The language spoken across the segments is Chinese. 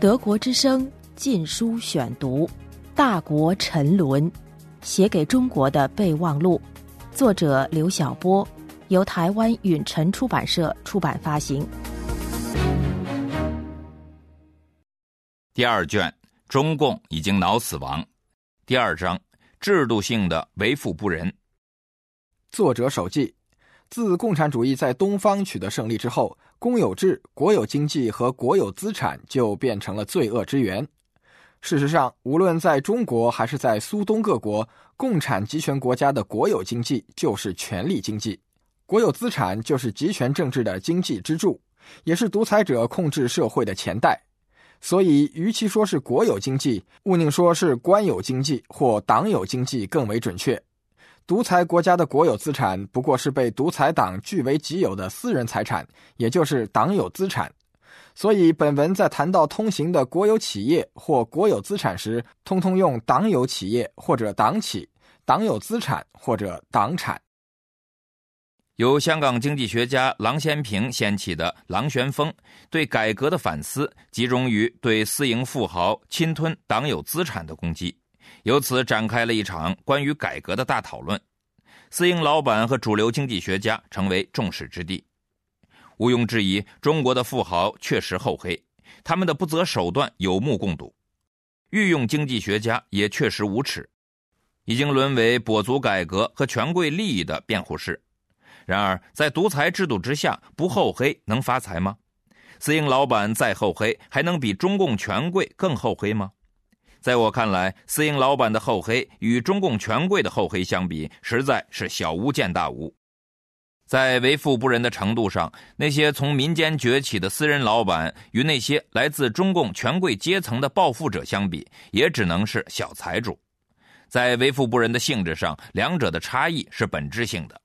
德国之声禁书选读，《大国沉沦》，写给中国的备忘录，作者刘晓波，由台湾允晨出版社出版发行。第二卷，中共已经脑死亡。第二章，制度性的为富不仁。作者手记：自共产主义在东方取得胜利之后，公有制、国有经济和国有资产就变成了罪恶之源。事实上，无论在中国还是在苏东各国，共产集权国家的国有经济就是权力经济，国有资产就是集权政治的经济支柱，也是独裁者控制社会的钱袋。所以，与其说是国有经济，勿宁说是官有经济或党有经济更为准确。独裁国家的国有资产不过是被独裁党据为己有的私人财产，也就是党有资产。所以，本文在谈到通行的国有企业或国有资产时，通通用党有企业或者党企、党有资产或者党产。由香港经济学家郎咸平掀起的“郎旋风”，对改革的反思集中于对私营富豪侵吞党有资产的攻击。由此展开了一场关于改革的大讨论，私营老板和主流经济学家成为众矢之的。毋庸置疑，中国的富豪确实厚黑，他们的不择手段有目共睹；御用经济学家也确实无耻，已经沦为跛足改革和权贵利益的辩护士。然而，在独裁制度之下，不厚黑能发财吗？私营老板再厚黑，还能比中共权贵更厚黑吗？在我看来，私营老板的厚黑与中共权贵的厚黑相比，实在是小巫见大巫。在为富不仁的程度上，那些从民间崛起的私人老板与那些来自中共权贵阶层的暴富者相比，也只能是小财主。在为富不仁的性质上，两者的差异是本质性的。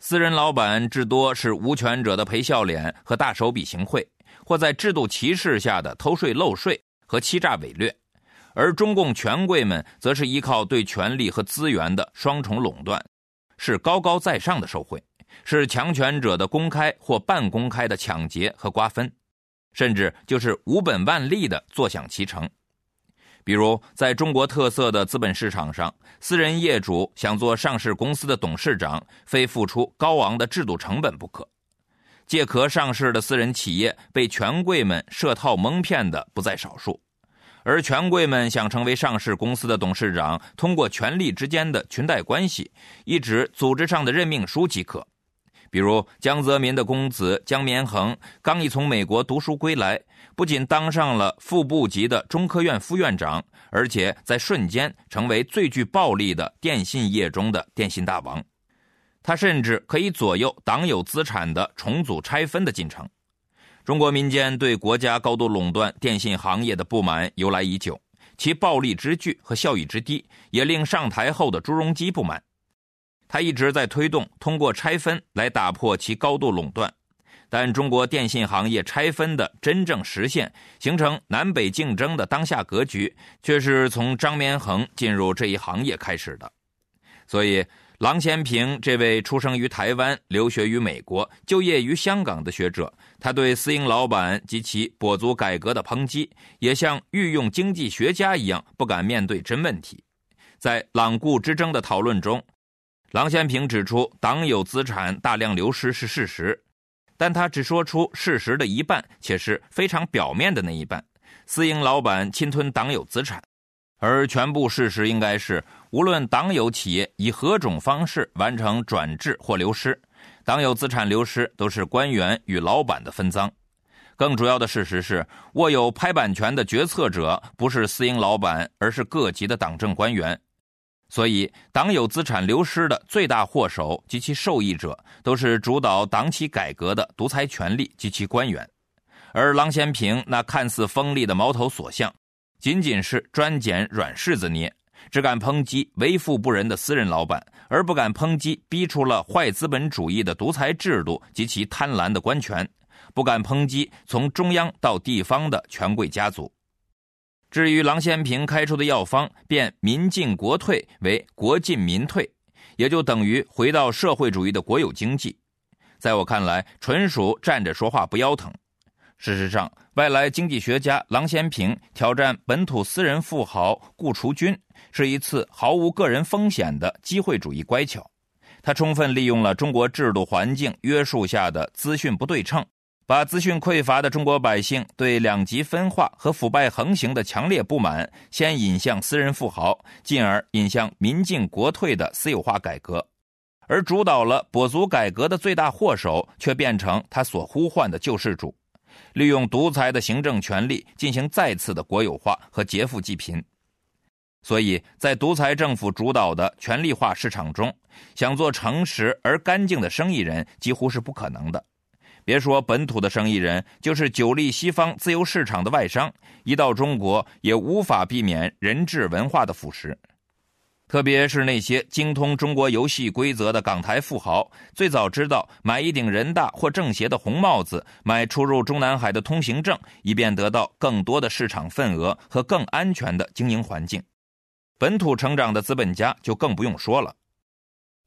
私人老板至多是无权者的陪笑脸和大手笔行贿，或在制度歧视下的偷税漏税和欺诈伪劣。而中共权贵们则是依靠对权力和资源的双重垄断，是高高在上的受贿，是强权者的公开或半公开的抢劫和瓜分，甚至就是无本万利的坐享其成。比如，在中国特色的资本市场上，私人业主想做上市公司的董事长，非付出高昂的制度成本不可。借壳上市的私人企业被权贵们设套蒙骗的不在少数。而权贵们想成为上市公司的董事长，通过权力之间的裙带关系，一纸组织上的任命书即可。比如江泽民的公子江绵恒，刚一从美国读书归来，不仅当上了副部级的中科院副院长，而且在瞬间成为最具暴力的电信业中的电信大王。他甚至可以左右党有资产的重组拆分的进程。中国民间对国家高度垄断电信行业的不满由来已久，其暴力之巨和效益之低，也令上台后的朱镕基不满。他一直在推动通过拆分来打破其高度垄断，但中国电信行业拆分的真正实现，形成南北竞争的当下格局，却是从张绵恒进入这一行业开始的。所以。郎咸平这位出生于台湾、留学于美国、就业于香港的学者，他对私营老板及其跛足改革的抨击，也像御用经济学家一样不敢面对真问题。在朗顾之争的讨论中，郎咸平指出，党有资产大量流失是事实，但他只说出事实的一半，且是非常表面的那一半。私营老板侵吞党有资产。而全部事实应该是，无论党有企业以何种方式完成转制或流失，党有资产流失都是官员与老板的分赃。更主要的事实是，握有拍板权的决策者不是私营老板，而是各级的党政官员。所以，党有资产流失的最大祸首及其受益者，都是主导党企改革的独裁权力及其官员。而郎咸平那看似锋利的矛头所向。仅仅是专捡软柿子捏，只敢抨击为富不仁的私人老板，而不敢抨击逼出了坏资本主义的独裁制度及其贪婪的官权，不敢抨击从中央到地方的权贵家族。至于郎咸平开出的药方，变民进国退为国进民退，也就等于回到社会主义的国有经济。在我看来，纯属站着说话不腰疼。事实上，外来经济学家郎咸平挑战本土私人富豪顾雏军，是一次毫无个人风险的机会主义乖巧。他充分利用了中国制度环境约束下的资讯不对称，把资讯匮乏的中国百姓对两极分化和腐败横行的强烈不满，先引向私人富豪，进而引向民进国退的私有化改革，而主导了跛足改革的最大祸首，却变成他所呼唤的救世主。利用独裁的行政权力进行再次的国有化和劫富济贫，所以在独裁政府主导的权力化市场中，想做诚实而干净的生意人几乎是不可能的。别说本土的生意人，就是久历西方自由市场的外商，一到中国也无法避免人治文化的腐蚀。特别是那些精通中国游戏规则的港台富豪，最早知道买一顶人大或政协的红帽子，买出入中南海的通行证，以便得到更多的市场份额和更安全的经营环境。本土成长的资本家就更不用说了。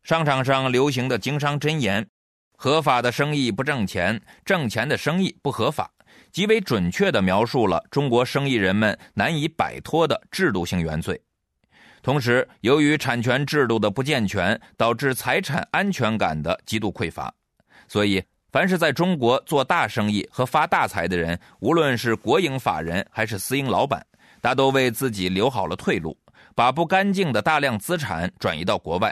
商场上流行的经商箴言：“合法的生意不挣钱，挣钱的生意不合法”，极为准确地描述了中国生意人们难以摆脱的制度性原罪。同时，由于产权制度的不健全，导致财产安全感的极度匮乏，所以凡是在中国做大生意和发大财的人，无论是国营法人还是私营老板，大都为自己留好了退路，把不干净的大量资产转移到国外，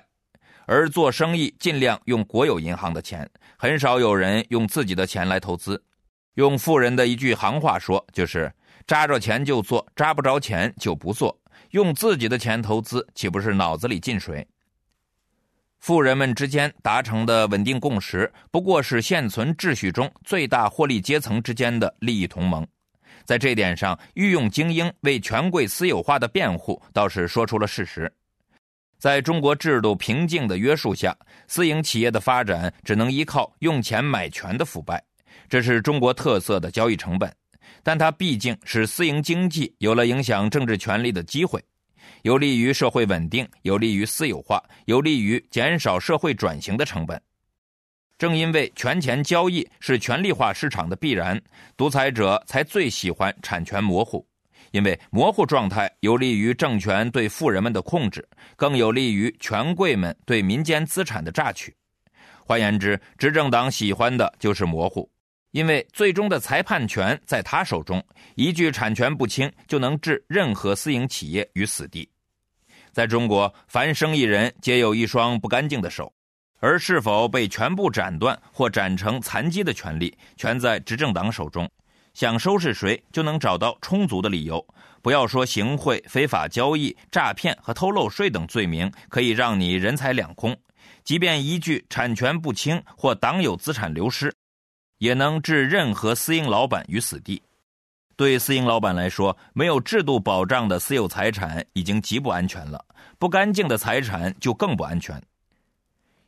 而做生意尽量用国有银行的钱，很少有人用自己的钱来投资。用富人的一句行话说，就是扎着钱就做，扎不着钱就不做。用自己的钱投资，岂不是脑子里进水？富人们之间达成的稳定共识，不过是现存秩序中最大获利阶层之间的利益同盟。在这点上，御用精英为权贵私有化的辩护，倒是说出了事实。在中国制度平静的约束下，私营企业的发展只能依靠用钱买权的腐败，这是中国特色的交易成本。但它毕竟使私营经济有了影响政治权力的机会，有利于社会稳定，有利于私有化，有利于减少社会转型的成本。正因为权钱交易是权力化市场的必然，独裁者才最喜欢产权模糊，因为模糊状态有利于政权对富人们的控制，更有利于权贵们对民间资产的榨取。换言之，执政党喜欢的就是模糊。因为最终的裁判权在他手中，一句产权不清就能置任何私营企业于死地。在中国，凡生意人皆有一双不干净的手，而是否被全部斩断或斩成残疾的权利，全在执政党手中。想收拾谁，就能找到充足的理由。不要说行贿、非法交易、诈骗和偷漏税等罪名可以让你人财两空，即便一句产权不清或党有资产流失。也能置任何私营老板于死地。对私营老板来说，没有制度保障的私有财产已经极不安全了，不干净的财产就更不安全。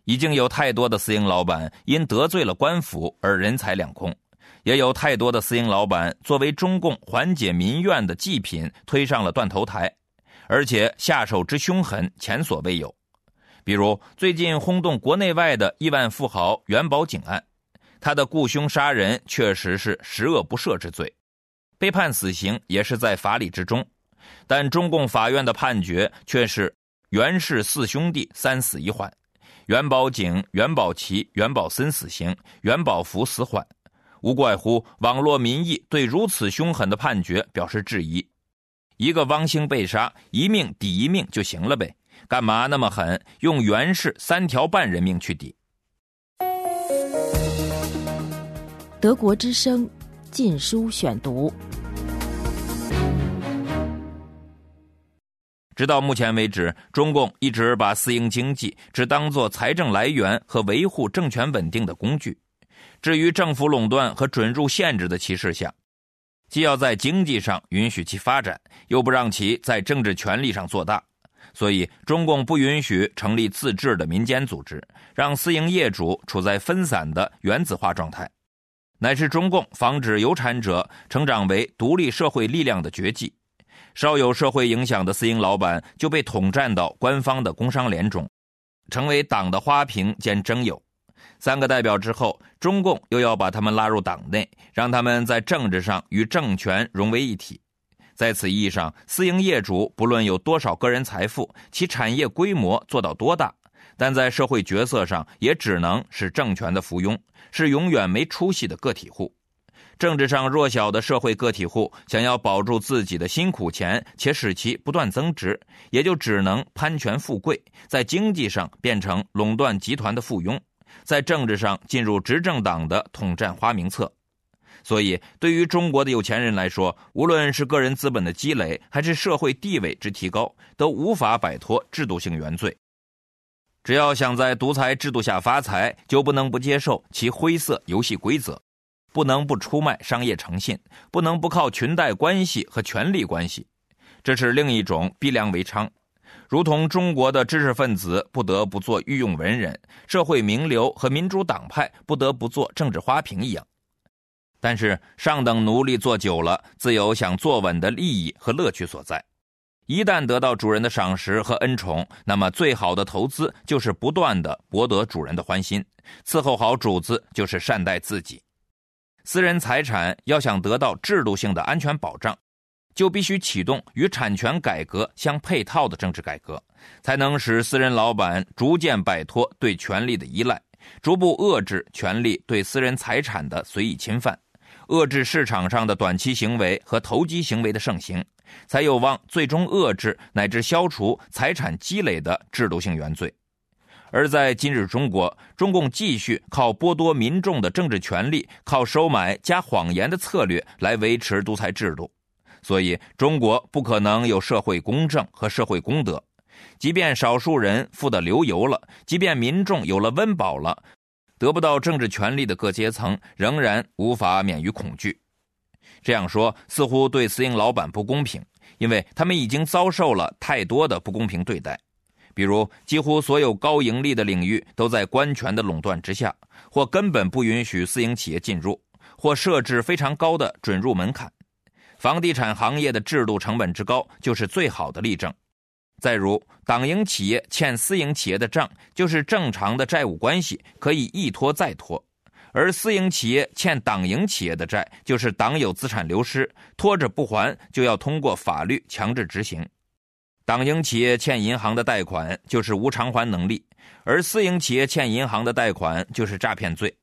已经有太多的私营老板因得罪了官府而人财两空，也有太多的私营老板作为中共缓解民怨的祭品推上了断头台，而且下手之凶狠前所未有。比如最近轰动国内外的亿万富豪元宝井案。他的雇凶杀人确实是十恶不赦之罪，被判死刑也是在法理之中，但中共法院的判决却是袁氏四兄弟三死一缓，袁宝景、袁宝奇、袁宝森死刑，袁宝福死缓，无怪乎网络民意对如此凶狠的判决表示质疑。一个汪星被杀，一命抵一命就行了呗，干嘛那么狠，用袁氏三条半人命去抵？德国之声《禁书选读》。直到目前为止，中共一直把私营经济只当作财政来源和维护政权稳定的工具。至于政府垄断和准入限制的歧视下，既要在经济上允许其发展，又不让其在政治权力上做大。所以，中共不允许成立自治的民间组织，让私营业主处在分散的原子化状态。乃是中共防止有产者成长为独立社会力量的绝技。稍有社会影响的私营老板就被统战到官方的工商联中，成为党的花瓶兼征友。三个代表之后，中共又要把他们拉入党内，让他们在政治上与政权融为一体。在此意义上，私营业主不论有多少个人财富，其产业规模做到多大，但在社会角色上也只能是政权的附庸，是永远没出息的个体户。政治上弱小的社会个体户想要保住自己的辛苦钱，且使其不断增值，也就只能攀权富贵，在经济上变成垄断集团的附庸，在政治上进入执政党的统战花名册。所以，对于中国的有钱人来说，无论是个人资本的积累，还是社会地位之提高，都无法摆脱制度性原罪。只要想在独裁制度下发财，就不能不接受其灰色游戏规则，不能不出卖商业诚信，不能不靠裙带关系和权力关系。这是另一种逼良为娼，如同中国的知识分子不得不做御用文人，社会名流和民主党派不得不做政治花瓶一样。但是上等奴隶做久了，自有想坐稳的利益和乐趣所在。一旦得到主人的赏识和恩宠，那么最好的投资就是不断的博得主人的欢心。伺候好主子，就是善待自己。私人财产要想得到制度性的安全保障，就必须启动与产权改革相配套的政治改革，才能使私人老板逐渐摆脱对权力的依赖，逐步遏制权力对私人财产的随意侵犯。遏制市场上的短期行为和投机行为的盛行，才有望最终遏制乃至消除财产积累的制度性原罪。而在今日中国，中共继续靠剥夺民众的政治权利、靠收买加谎言的策略来维持独裁制度，所以中国不可能有社会公正和社会公德。即便少数人富得流油了，即便民众有了温饱了。得不到政治权利的各阶层仍然无法免于恐惧。这样说似乎对私营老板不公平，因为他们已经遭受了太多的不公平对待。比如，几乎所有高盈利的领域都在官权的垄断之下，或根本不允许私营企业进入，或设置非常高的准入门槛。房地产行业的制度成本之高就是最好的例证。再如，党营企业欠私营企业的账，就是正常的债务关系，可以一拖再拖；而私营企业欠党营企业的债，就是党有资产流失，拖着不还，就要通过法律强制执行。党营企业欠银行的贷款，就是无偿还能力；而私营企业欠银行的贷款，就是诈骗罪。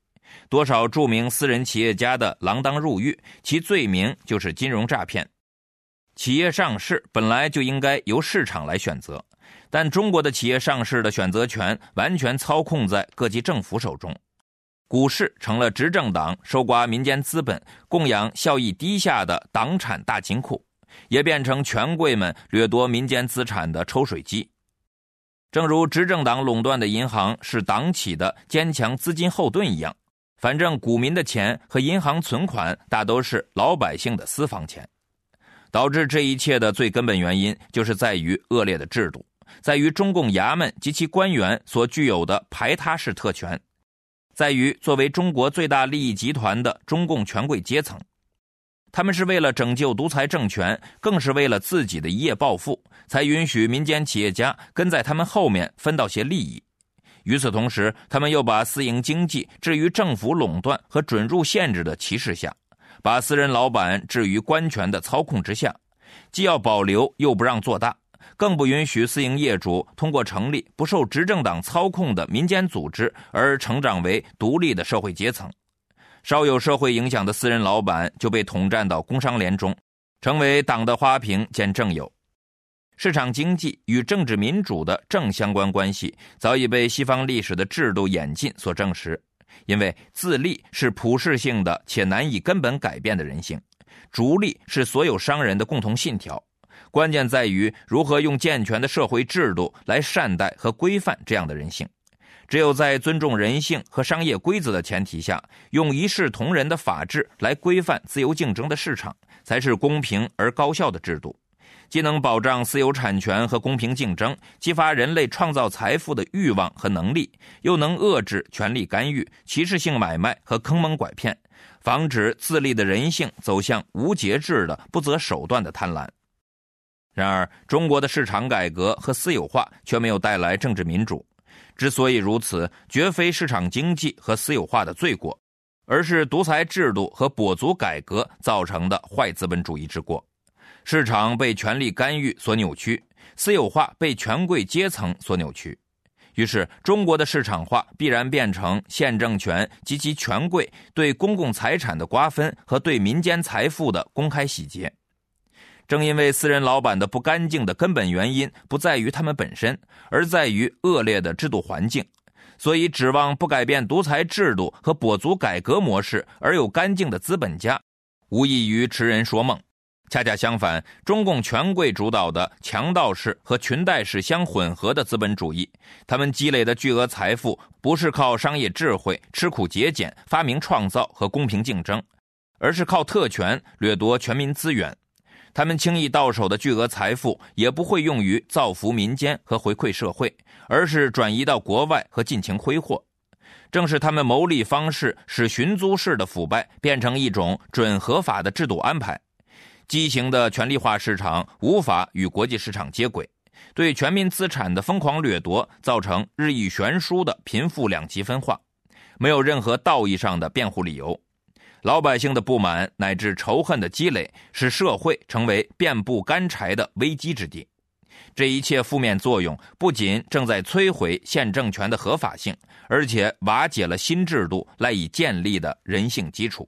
多少著名私人企业家的锒铛入狱，其罪名就是金融诈骗。企业上市本来就应该由市场来选择，但中国的企业上市的选择权完全操控在各级政府手中，股市成了执政党收刮民间资本、供养效益低下的党产大金库，也变成权贵们掠夺民间资产的抽水机。正如执政党垄断的银行是党企的坚强资金后盾一样，反正股民的钱和银行存款大都是老百姓的私房钱。导致这一切的最根本原因，就是在于恶劣的制度，在于中共衙门及其官员所具有的排他式特权，在于作为中国最大利益集团的中共权贵阶层，他们是为了拯救独裁政权，更是为了自己的一夜暴富，才允许民间企业家跟在他们后面分到些利益。与此同时，他们又把私营经济置于政府垄断和准入限制的歧视下。把私人老板置于官权的操控之下，既要保留又不让做大，更不允许私营业主通过成立不受执政党操控的民间组织而成长为独立的社会阶层。稍有社会影响的私人老板就被统战到工商联中，成为党的花瓶兼正友。市场经济与政治民主的正相关关系早已被西方历史的制度演进所证实。因为自利是普世性的且难以根本改变的人性，逐利是所有商人的共同信条。关键在于如何用健全的社会制度来善待和规范这样的人性。只有在尊重人性和商业规则的前提下，用一视同仁的法治来规范自由竞争的市场，才是公平而高效的制度。既能保障私有产权和公平竞争，激发人类创造财富的欲望和能力，又能遏制权力干预、歧视性买卖和坑蒙拐骗，防止自立的人性走向无节制的不择手段的贪婪。然而，中国的市场改革和私有化却没有带来政治民主。之所以如此，绝非市场经济和私有化的罪过，而是独裁制度和跛足改革造成的坏资本主义之过。市场被权力干预所扭曲，私有化被权贵阶层所扭曲。于是，中国的市场化必然变成县政权及其权贵对公共财产的瓜分和对民间财富的公开洗劫。正因为私人老板的不干净的根本原因不在于他们本身，而在于恶劣的制度环境，所以指望不改变独裁制度和跛足改革模式而有干净的资本家，无异于痴人说梦。恰恰相反，中共权贵主导的强盗式和裙带式相混合的资本主义，他们积累的巨额财富不是靠商业智慧、吃苦节俭、发明创造和公平竞争，而是靠特权掠夺全民资源。他们轻易到手的巨额财富也不会用于造福民间和回馈社会，而是转移到国外和尽情挥霍。正是他们牟利方式，使寻租式的腐败变成一种准合法的制度安排。畸形的权力化市场无法与国际市场接轨，对全民资产的疯狂掠夺，造成日益悬殊的贫富两极分化，没有任何道义上的辩护理由。老百姓的不满乃至仇恨的积累，使社会成为遍布干柴的危机之地。这一切负面作用不仅正在摧毁现政权的合法性，而且瓦解了新制度赖以建立的人性基础。